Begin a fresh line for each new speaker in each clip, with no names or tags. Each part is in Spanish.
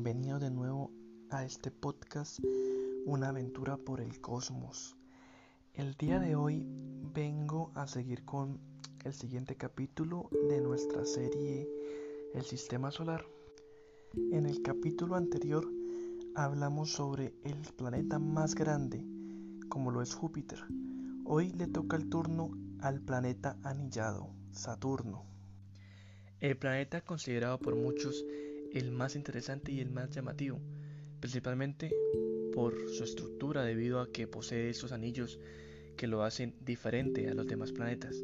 bienvenido de nuevo a este podcast Una aventura por el cosmos. El día de hoy vengo a seguir con el siguiente capítulo de nuestra serie El Sistema Solar. En el capítulo anterior hablamos sobre el planeta más grande, como lo es Júpiter. Hoy le toca el turno al planeta anillado, Saturno. El planeta considerado por muchos el más interesante y el más llamativo, principalmente por su estructura debido a que posee estos anillos que lo hacen diferente a los demás planetas.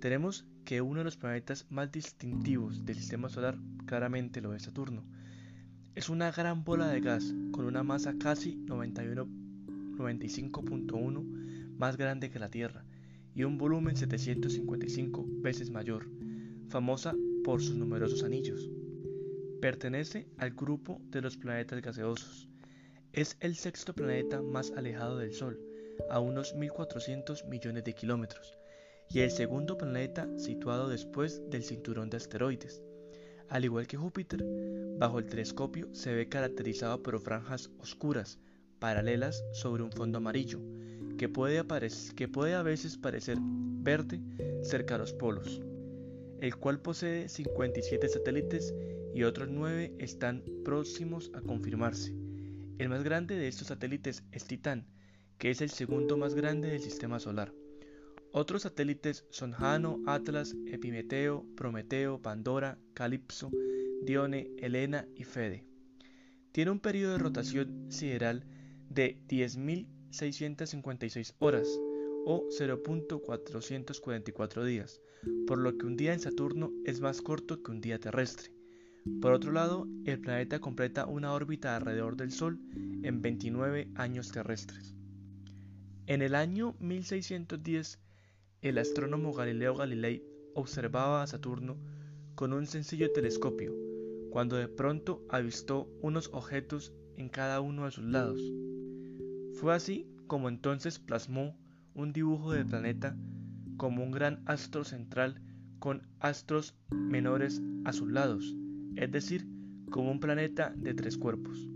Tenemos que uno de los planetas más distintivos del sistema solar claramente lo es Saturno. Es una gran bola de gas con una masa casi 95.1 más grande que la Tierra y un volumen 755 veces mayor, famosa por sus numerosos anillos. Pertenece al grupo de los planetas gaseosos. Es el sexto planeta más alejado del Sol, a unos 1.400 millones de kilómetros, y el segundo planeta situado después del cinturón de asteroides. Al igual que Júpiter, bajo el telescopio se ve caracterizado por franjas oscuras, paralelas sobre un fondo amarillo, que puede, que puede a veces parecer verde cerca de los polos, el cual posee 57 satélites y otros nueve están próximos a confirmarse. El más grande de estos satélites es Titán, que es el segundo más grande del sistema solar. Otros satélites son Jano, Atlas, Epimeteo, Prometeo, Pandora, Calipso, Dione, Helena y Fede. Tiene un periodo de rotación sideral de 10.656 horas o 0.444 días, por lo que un día en Saturno es más corto que un día terrestre. Por otro lado, el planeta completa una órbita alrededor del Sol en 29 años terrestres. En el año 1610, el astrónomo Galileo Galilei observaba a Saturno con un sencillo telescopio, cuando de pronto avistó unos objetos en cada uno de sus lados. Fue así como entonces plasmó un dibujo del planeta como un gran astro central con astros menores a sus lados, es decir, como un planeta de tres cuerpos.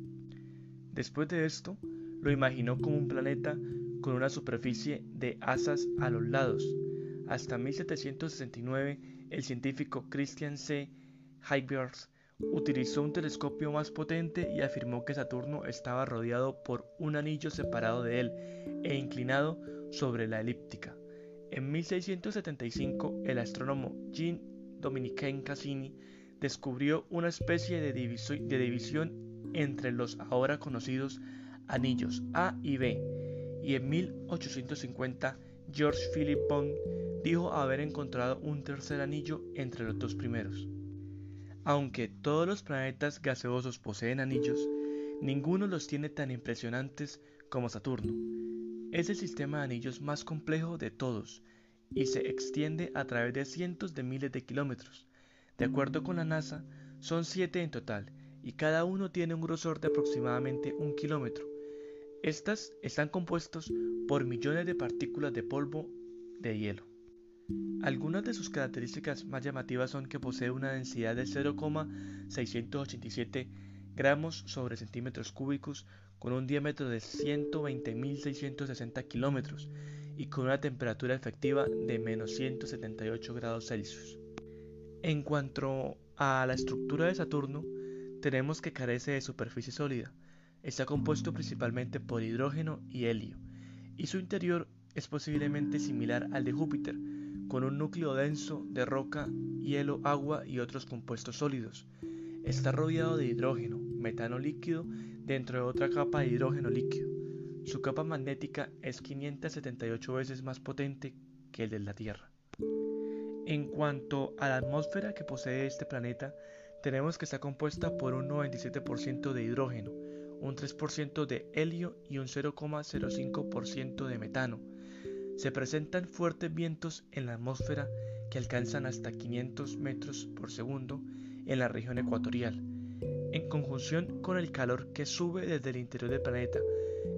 Después de esto, lo imaginó como un planeta con una superficie de asas a los lados. Hasta 1769, el científico Christian C. Huygens utilizó un telescopio más potente y afirmó que Saturno estaba rodeado por un anillo separado de él e inclinado sobre la elíptica. En 1675, el astrónomo Jean Dominique Cassini descubrió una especie de, división entre los ahora conocidos anillos A y B, y en 1850 George Philip Bond dijo haber encontrado un tercer anillo entre los dos primeros. Aunque todos los planetas gaseosos poseen anillos, ninguno los tiene tan impresionantes como Saturno. Es el sistema de anillos más complejo de todos y se extiende a través de cientos de miles de kilómetros, de acuerdo con la NASA, son siete en total y cada uno tiene un grosor de aproximadamente un kilómetro. Estas están compuestos por millones de partículas de polvo de hielo. Algunas de sus características más llamativas son que posee una densidad de 0,687 gramos sobre centímetros cúbicos con un diámetro de 120.660 kilómetros y con una temperatura efectiva de menos 178 grados Celsius. En cuanto a la estructura de Saturno, tenemos que carece de superficie sólida. Está compuesto principalmente por hidrógeno y helio, y su interior es posiblemente similar al de Júpiter, con un núcleo denso de roca, hielo, agua y otros compuestos sólidos. Está rodeado de hidrógeno, metano líquido, dentro de otra capa de hidrógeno líquido. Su capa magnética es 578 veces más potente que el de la Tierra. En cuanto a la atmósfera que posee este planeta, tenemos que está compuesta por un 97% de hidrógeno, un 3% de helio y un 0,05% de metano. Se presentan fuertes vientos en la atmósfera que alcanzan hasta 500 metros por segundo en la región ecuatorial. En conjunción con el calor que sube desde el interior del planeta,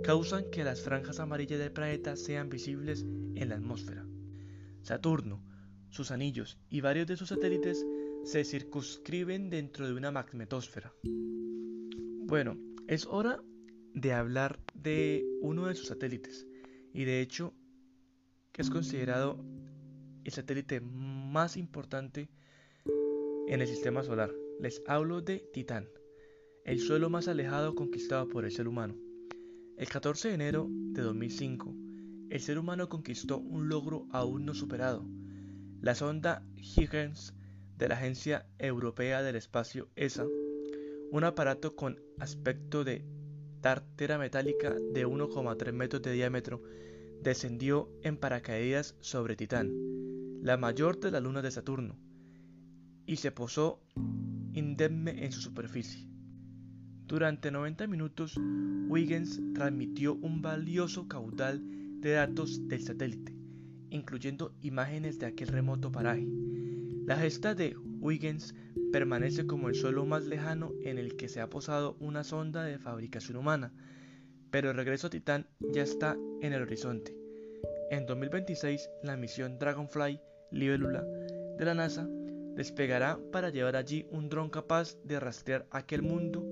causan que las franjas amarillas del planeta sean visibles en la atmósfera. Saturno, sus anillos y varios de sus satélites se circunscriben dentro de una magnetosfera. Bueno, es hora de hablar de uno de sus satélites y de hecho es considerado el satélite más importante en el sistema solar. Les hablo de Titán, el suelo más alejado conquistado por el ser humano. El 14 de enero de 2005, el ser humano conquistó un logro aún no superado. La sonda Huygens de la Agencia Europea del Espacio ESA, un aparato con aspecto de tártera metálica de 1,3 metros de diámetro, descendió en paracaídas sobre Titán, la mayor de las lunas de Saturno, y se posó indemne en su superficie. Durante 90 minutos, Huygens transmitió un valioso caudal de datos del satélite, incluyendo imágenes de aquel remoto paraje. La gesta de Huygens permanece como el suelo más lejano en el que se ha posado una sonda de fabricación humana, pero el regreso a Titán ya está en el horizonte. En 2026, la misión Dragonfly Libélula de la NASA despegará para llevar allí un dron capaz de rastrear aquel mundo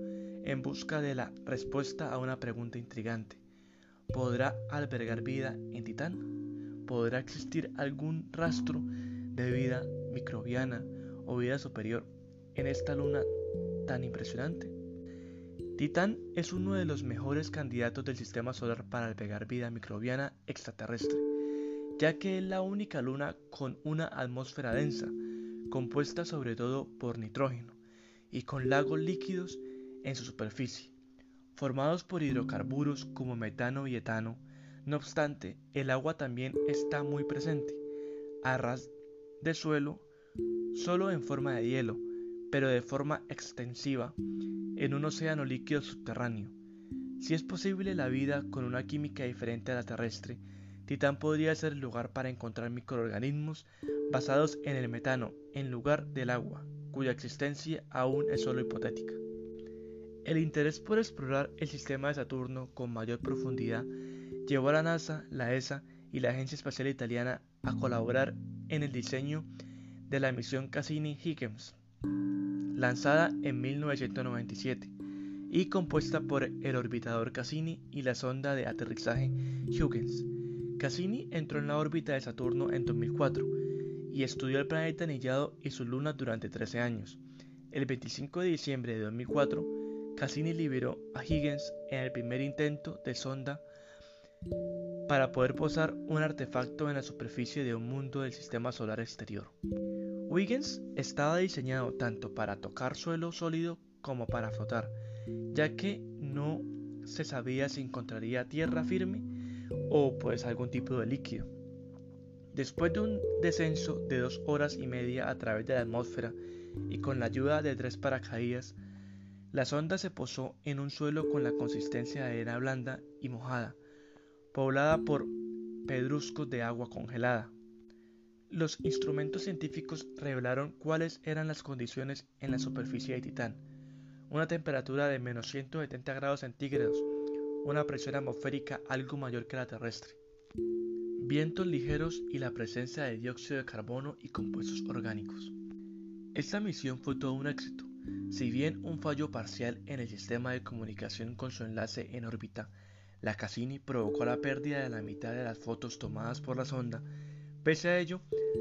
en busca de la respuesta a una pregunta intrigante. ¿Podrá albergar vida en Titán? ¿Podrá existir algún rastro de vida microbiana o vida superior en esta luna tan impresionante? Titán es uno de los mejores candidatos del sistema solar para albergar vida microbiana extraterrestre, ya que es la única luna con una atmósfera densa, compuesta sobre todo por nitrógeno, y con lagos líquidos en su superficie, formados por hidrocarburos como metano y etano. No obstante, el agua también está muy presente, a ras de suelo, solo en forma de hielo, pero de forma extensiva, en un océano líquido subterráneo. Si es posible la vida con una química diferente a la terrestre, Titán podría ser el lugar para encontrar microorganismos basados en el metano en lugar del agua, cuya existencia aún es solo hipotética. El interés por explorar el sistema de Saturno con mayor profundidad llevó a la NASA, la ESA y la Agencia Espacial Italiana a colaborar en el diseño de la misión Cassini-Huygens, lanzada en 1997 y compuesta por el orbitador Cassini y la sonda de aterrizaje Huygens. Cassini entró en la órbita de Saturno en 2004 y estudió el planeta anillado y sus lunas durante 13 años. El 25 de diciembre de 2004, Cassini liberó a Huygens en el primer intento de sonda para poder posar un artefacto en la superficie de un mundo del sistema solar exterior. Huygens estaba diseñado tanto para tocar suelo sólido como para flotar, ya que no se sabía si encontraría tierra firme o pues algún tipo de líquido. Después de un descenso de dos horas y media a través de la atmósfera y con la ayuda de tres paracaídas, la sonda se posó en un suelo con la consistencia de arena blanda y mojada, poblada por pedruscos de agua congelada. Los instrumentos científicos revelaron cuáles eran las condiciones en la superficie de Titán. Una temperatura de menos 170 grados centígrados, una presión atmosférica algo mayor que la terrestre, vientos ligeros y la presencia de dióxido de carbono y compuestos orgánicos. Esta misión fue todo un éxito si bien un fallo parcial en el sistema de comunicación con su enlace en órbita, la Cassini provocó la pérdida de la mitad de las fotos tomadas por la sonda, pese a ello,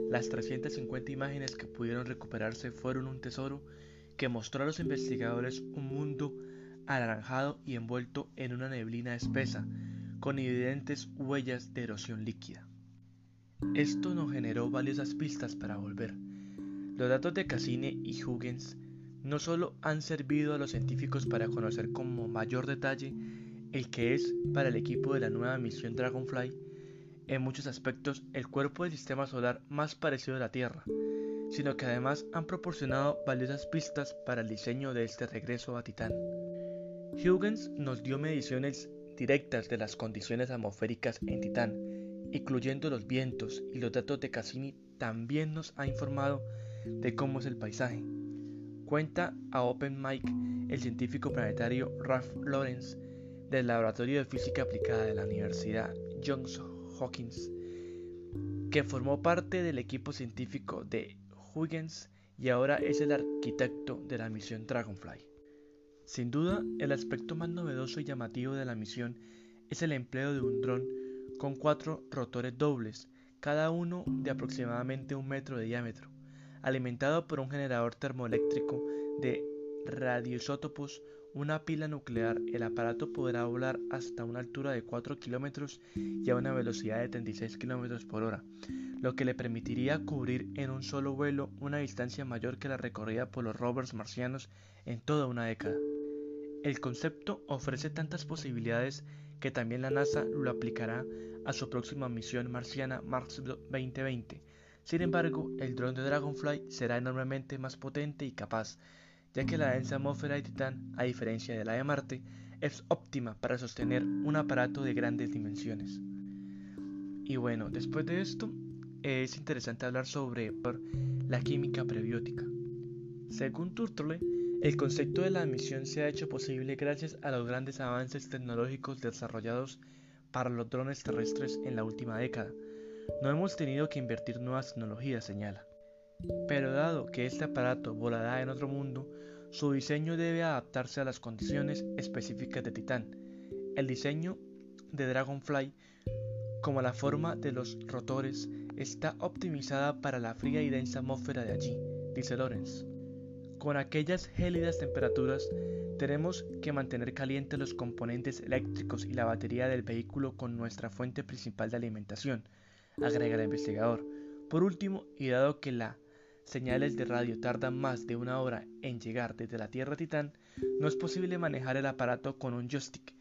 las 350 imágenes que pudieron recuperarse fueron un tesoro que mostró a los investigadores un mundo anaranjado y envuelto en una neblina espesa, con evidentes huellas de erosión líquida. Esto nos generó valiosas pistas para volver. Los datos de Cassini y Huygens no solo han servido a los científicos para conocer con mayor detalle el que es para el equipo de la nueva misión Dragonfly, en muchos aspectos el cuerpo del sistema solar más parecido a la Tierra, sino que además han proporcionado valiosas pistas para el diseño de este regreso a Titán. Huygens nos dio mediciones directas de las condiciones atmosféricas en Titán, incluyendo los vientos y los datos de Cassini también nos ha informado de cómo es el paisaje, Cuenta a OpenMic el científico planetario Ralph Lawrence del Laboratorio de Física Aplicada de la Universidad Johns Hopkins, que formó parte del equipo científico de Huygens y ahora es el arquitecto de la misión Dragonfly. Sin duda, el aspecto más novedoso y llamativo de la misión es el empleo de un dron con cuatro rotores dobles, cada uno de aproximadamente un metro de diámetro, alimentado por un generador termoeléctrico de radioisótopos, una pila nuclear, el aparato podrá volar hasta una altura de 4 kilómetros y a una velocidad de 36 kilómetros por hora, lo que le permitiría cubrir en un solo vuelo una distancia mayor que la recorrida por los rovers marcianos en toda una década. El concepto ofrece tantas posibilidades que también la NASA lo aplicará a su próxima misión marciana Mars 2020. Sin embargo, el dron de Dragonfly será enormemente más potente y capaz, ya que la densa atmósfera de Titán, a diferencia de la de Marte, es óptima para sostener un aparato de grandes dimensiones. Y bueno, después de esto, es interesante hablar sobre la química prebiótica. Según Turtle, el concepto de la misión se ha hecho posible gracias a los grandes avances tecnológicos desarrollados para los drones terrestres en la última década. No hemos tenido que invertir nuevas tecnologías, señala. Pero dado que este aparato volará en otro mundo, su diseño debe adaptarse a las condiciones específicas de Titán. El diseño de Dragonfly, como la forma de los rotores, está optimizada para la fría y densa atmósfera de allí, dice Lorenz. Con aquellas gélidas temperaturas, tenemos que mantener calientes los componentes eléctricos y la batería del vehículo con nuestra fuente principal de alimentación, agrega el investigador. Por último, y dado que las señales de radio tardan más de una hora en llegar desde la Tierra Titán, no es posible manejar el aparato con un joystick.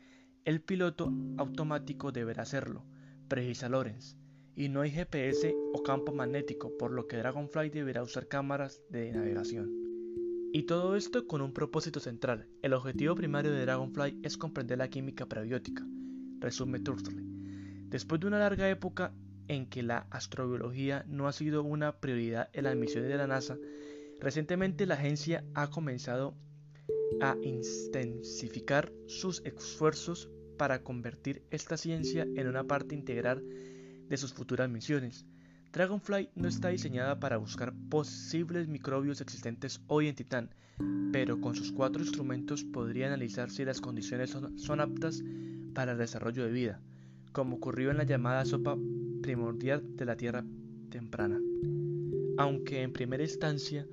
El piloto automático deberá hacerlo, precisa Lorenz, y no hay GPS o campo magnético, por lo que Dragonfly deberá usar cámaras de navegación. Y todo esto con un propósito central. El objetivo primario de Dragonfly es comprender la química prebiótica, resume Turtley. Después de una larga época en que la astrobiología no ha sido una prioridad en las misiones de la NASA, recientemente la agencia ha comenzado a intensificar sus esfuerzos para convertir esta ciencia en una parte integral de sus futuras misiones. Dragonfly no está diseñada para buscar posibles microbios existentes hoy en Titán, pero con sus cuatro instrumentos podría analizar si las condiciones son, aptas para el desarrollo de vida, como ocurrió en la llamada sopa primordial de la Tierra temprana. Aunque en primera instancia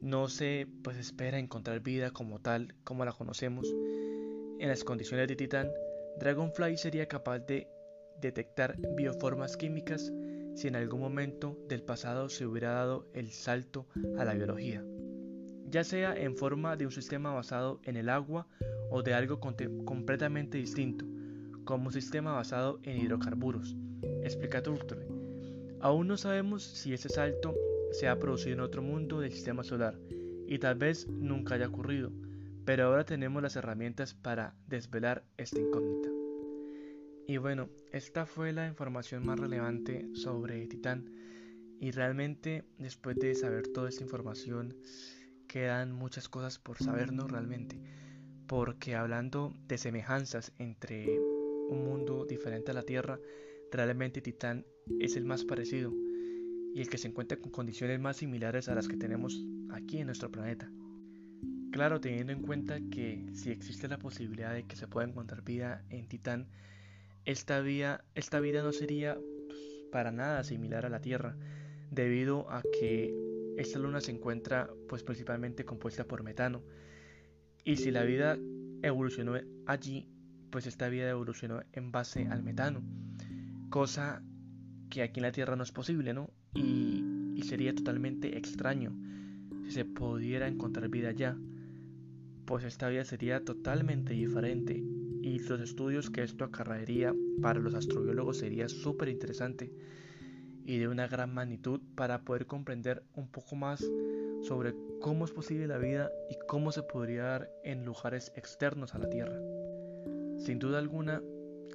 no se pues, espera encontrar vida como tal, como la conocemos, en las condiciones de Titán, Dragonfly sería capaz de detectar bioformas químicas si en algún momento del pasado se hubiera dado el salto a la biología, ya sea en forma de un sistema basado en el agua o de algo completamente distinto, como un sistema basado en hidrocarburos, explica Turtle. Aún no sabemos si ese salto se ha producido en otro mundo del sistema solar y tal vez nunca haya ocurrido, pero ahora tenemos las herramientas para desvelar esta incógnita. Y bueno, esta fue la información más relevante sobre Titán. Y realmente después de saber toda esta información quedan muchas cosas por sabernos realmente. Porque hablando de semejanzas entre un mundo diferente a la Tierra, realmente Titán es el más parecido y el que se encuentra con condiciones más similares a las que tenemos aquí en nuestro planeta. Claro, teniendo en cuenta que si existe la posibilidad de que se pueda encontrar vida en Titán, esta, esta vida no sería pues, para nada similar a la Tierra, debido a que esta luna se encuentra pues principalmente compuesta por metano. Y si la vida evolucionó allí, pues esta vida evolucionó en base al metano, cosa que aquí en la Tierra no es posible, ¿no? Y, y sería totalmente extraño si se pudiera encontrar vida allá, pues esta vida sería totalmente diferente y los estudios que esto acarrearía para los astrobiólogos sería súper interesante y de una gran magnitud para poder comprender un poco más sobre cómo es posible la vida y cómo se podría dar en lugares externos a la Tierra. Sin duda alguna,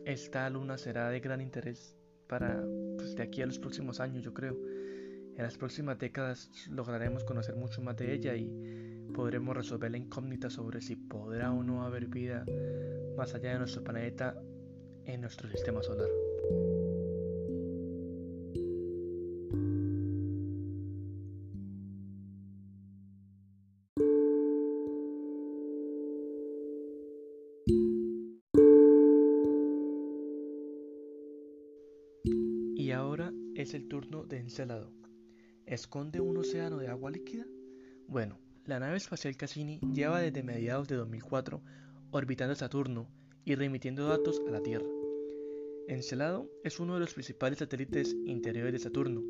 esta luna será de gran interés para pues, de aquí a los próximos años, yo creo. En las próximas décadas lograremos conocer mucho más de ella y podremos resolver la incógnita sobre si podrá o no haber vida más allá de nuestro planeta en nuestro sistema solar. Es el turno de Encélado? ¿Esconde un océano de agua líquida? Bueno, la nave espacial Cassini lleva desde mediados de 2004 orbitando Saturno y remitiendo datos a la Tierra. Encelado es uno de los principales satélites interiores de Saturno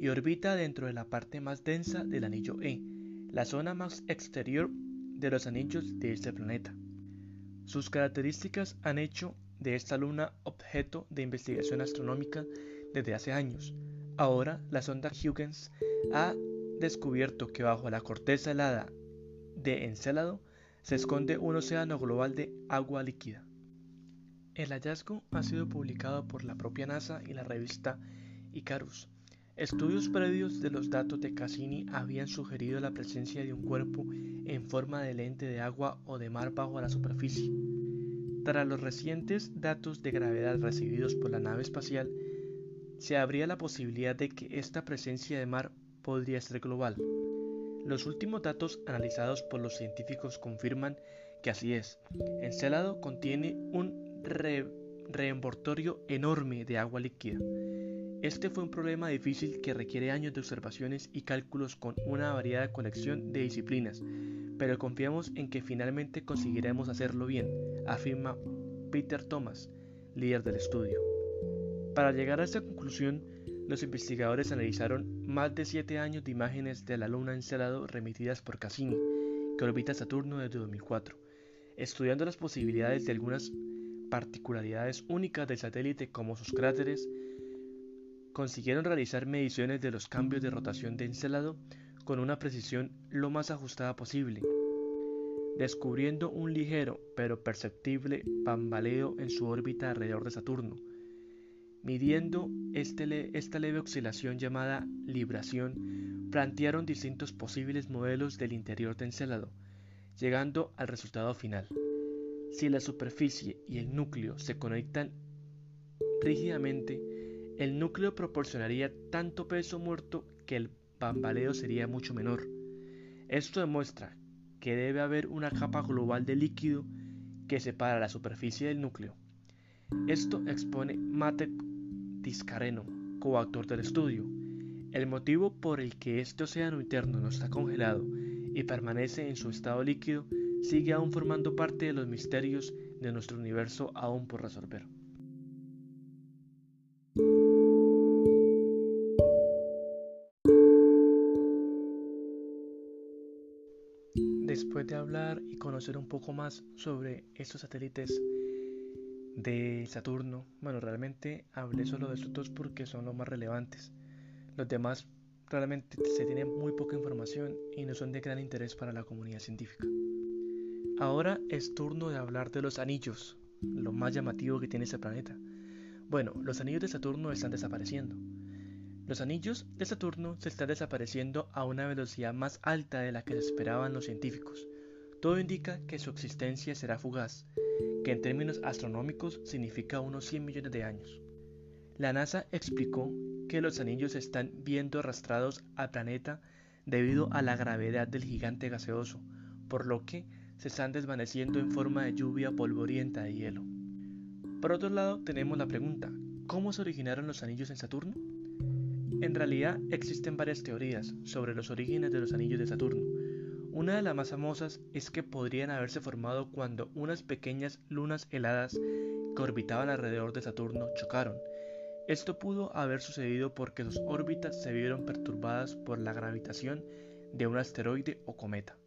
y orbita dentro de la parte más densa del anillo E, la zona más exterior de los anillos de este planeta. Sus características han hecho de esta luna objeto de investigación astronómica desde hace años. Ahora, la sonda Huygens ha descubierto que bajo la corteza helada de Encélado se esconde un océano global de agua líquida. El hallazgo ha sido publicado por la propia NASA y la revista Icarus. Estudios previos de los datos de Cassini habían sugerido la presencia de un cuerpo en forma de lente de agua o de mar bajo la superficie. Tras los recientes datos de gravedad recibidos por la nave espacial, se abría la posibilidad de que esta presencia de mar podría ser global. Los últimos datos analizados por los científicos confirman que así es. Encelado contiene un reembortorio enorme de agua líquida. Este fue un problema difícil que requiere años de observaciones y cálculos con una variada colección de disciplinas, pero confiamos en que finalmente conseguiremos hacerlo bien, afirma Peter Thomas, líder del estudio. Para llegar a esta conclusión, los investigadores analizaron más de 7 años de imágenes de la luna Encelado remitidas por Cassini, que orbita Saturno desde 2004, estudiando las posibilidades de algunas particularidades únicas del satélite como sus cráteres, consiguieron realizar mediciones de los cambios de rotación de Encelado con una precisión lo más ajustada posible, descubriendo un ligero pero perceptible bambaleo en su órbita alrededor de Saturno. Midiendo este esta leve oscilación llamada libración, plantearon distintos posibles modelos del interior de Encelado, llegando al resultado final. Si la superficie y el núcleo se conectan rígidamente, el núcleo proporcionaría tanto peso muerto que el bambaleo sería mucho menor. Esto demuestra que debe haber una capa global de líquido que separa la superficie del núcleo. Esto expone Mate Tiscareno, coautor del estudio. El motivo por el que este océano interno no está congelado y permanece en su estado líquido sigue aún formando parte de los misterios de nuestro universo aún por resolver. Después de hablar y conocer un poco más sobre estos satélites de Saturno, bueno, realmente hablé solo de estos dos porque son los más relevantes. Los demás realmente se tiene muy poca información y no son de gran interés para la comunidad científica. Ahora es turno de hablar de los anillos, lo más llamativo que tiene este planeta. Bueno, los anillos de Saturno están desapareciendo. Los anillos de Saturno se están desapareciendo a una velocidad más alta de la que esperaban los científicos. Todo indica que su existencia será fugaz, que en términos astronómicos significa unos 100 millones de años. La NASA explicó que los anillos están viendo arrastrados al planeta debido a la gravedad del gigante gaseoso, por lo que se están desvaneciendo en forma de lluvia polvorienta de hielo. Por otro lado, tenemos la pregunta, ¿cómo se originaron los anillos en Saturno? En realidad existen varias teorías sobre los orígenes de los anillos de Saturno. Una de las más famosas es que podrían haberse formado cuando unas pequeñas lunas heladas que orbitaban alrededor de Saturno chocaron. Esto pudo haber sucedido porque sus órbitas se vieron perturbadas por la gravitación de un asteroide o cometa.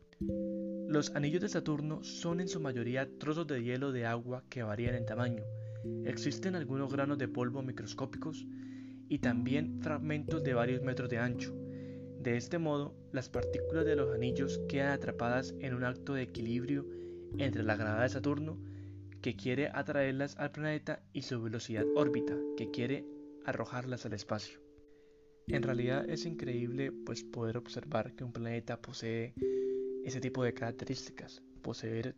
Los anillos de Saturno son en su mayoría trozos de hielo de agua que varían en tamaño. Existen algunos granos de polvo microscópicos y también fragmentos de varios metros de ancho. De este modo, las partículas de los anillos quedan atrapadas en un acto de equilibrio entre la gravedad de Saturno, que quiere atraerlas al planeta, y su velocidad órbita, que quiere arrojarlas al espacio. En realidad es increíble pues poder observar que un planeta posee ese tipo de características, poseer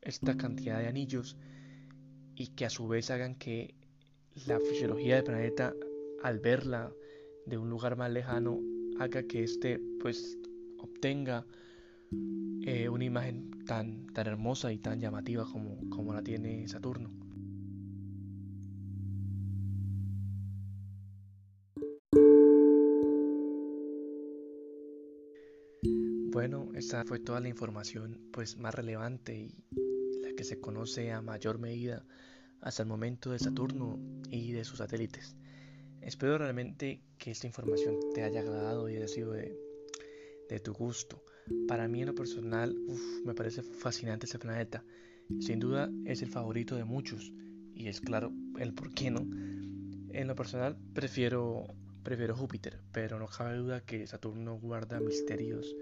esta cantidad de anillos y que a su vez hagan que la fisiología del planeta al verla de un lugar más lejano haga que éste pues obtenga eh, una imagen tan, tan hermosa y tan llamativa como, como la tiene Saturno. Bueno, esa fue toda la información pues más relevante y la que se conoce a mayor medida hasta el momento de Saturno y de sus satélites. Espero realmente que esta información te haya agradado y haya sido de, tu gusto. Para mí en lo personal me parece fascinante este planeta. Sin duda es el favorito de muchos y es claro el por qué no. En lo personal prefiero, prefiero Júpiter, pero no cabe duda que Saturno guarda misterios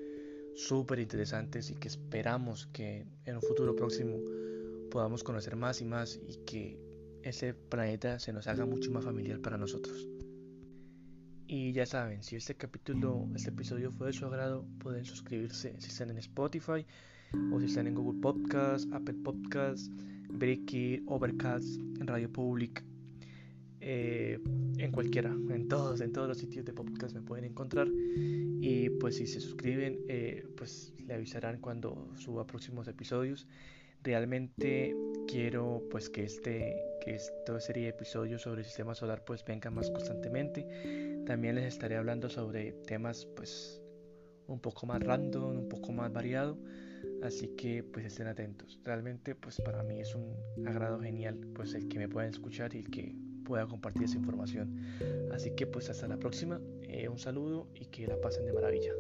súper interesantes y que esperamos que en un futuro próximo podamos conocer más y más y que ese planeta se nos haga mucho más familiar para nosotros. Y ya saben, si este capítulo, este episodio fue de su agrado, pueden suscribirse si están en Spotify o si están en Google Podcast, Apple Podcast, Breaky, Overcast, en Radio Public, eh, en cualquiera, en todos, en todos los sitios de podcast me pueden encontrar. Y pues si se suscriben, eh, pues le avisarán cuando suba próximos episodios. Realmente quiero pues que este que esta serie de episodios sobre el sistema solar pues venga más constantemente. También les estaré hablando sobre temas pues un poco más random, un poco más variado. Así que pues estén atentos. Realmente pues para mí es un agrado genial pues el que me puedan escuchar y el que pueda compartir esa información. Así que pues hasta la próxima. Eh, un saludo y que la pasen de maravilla.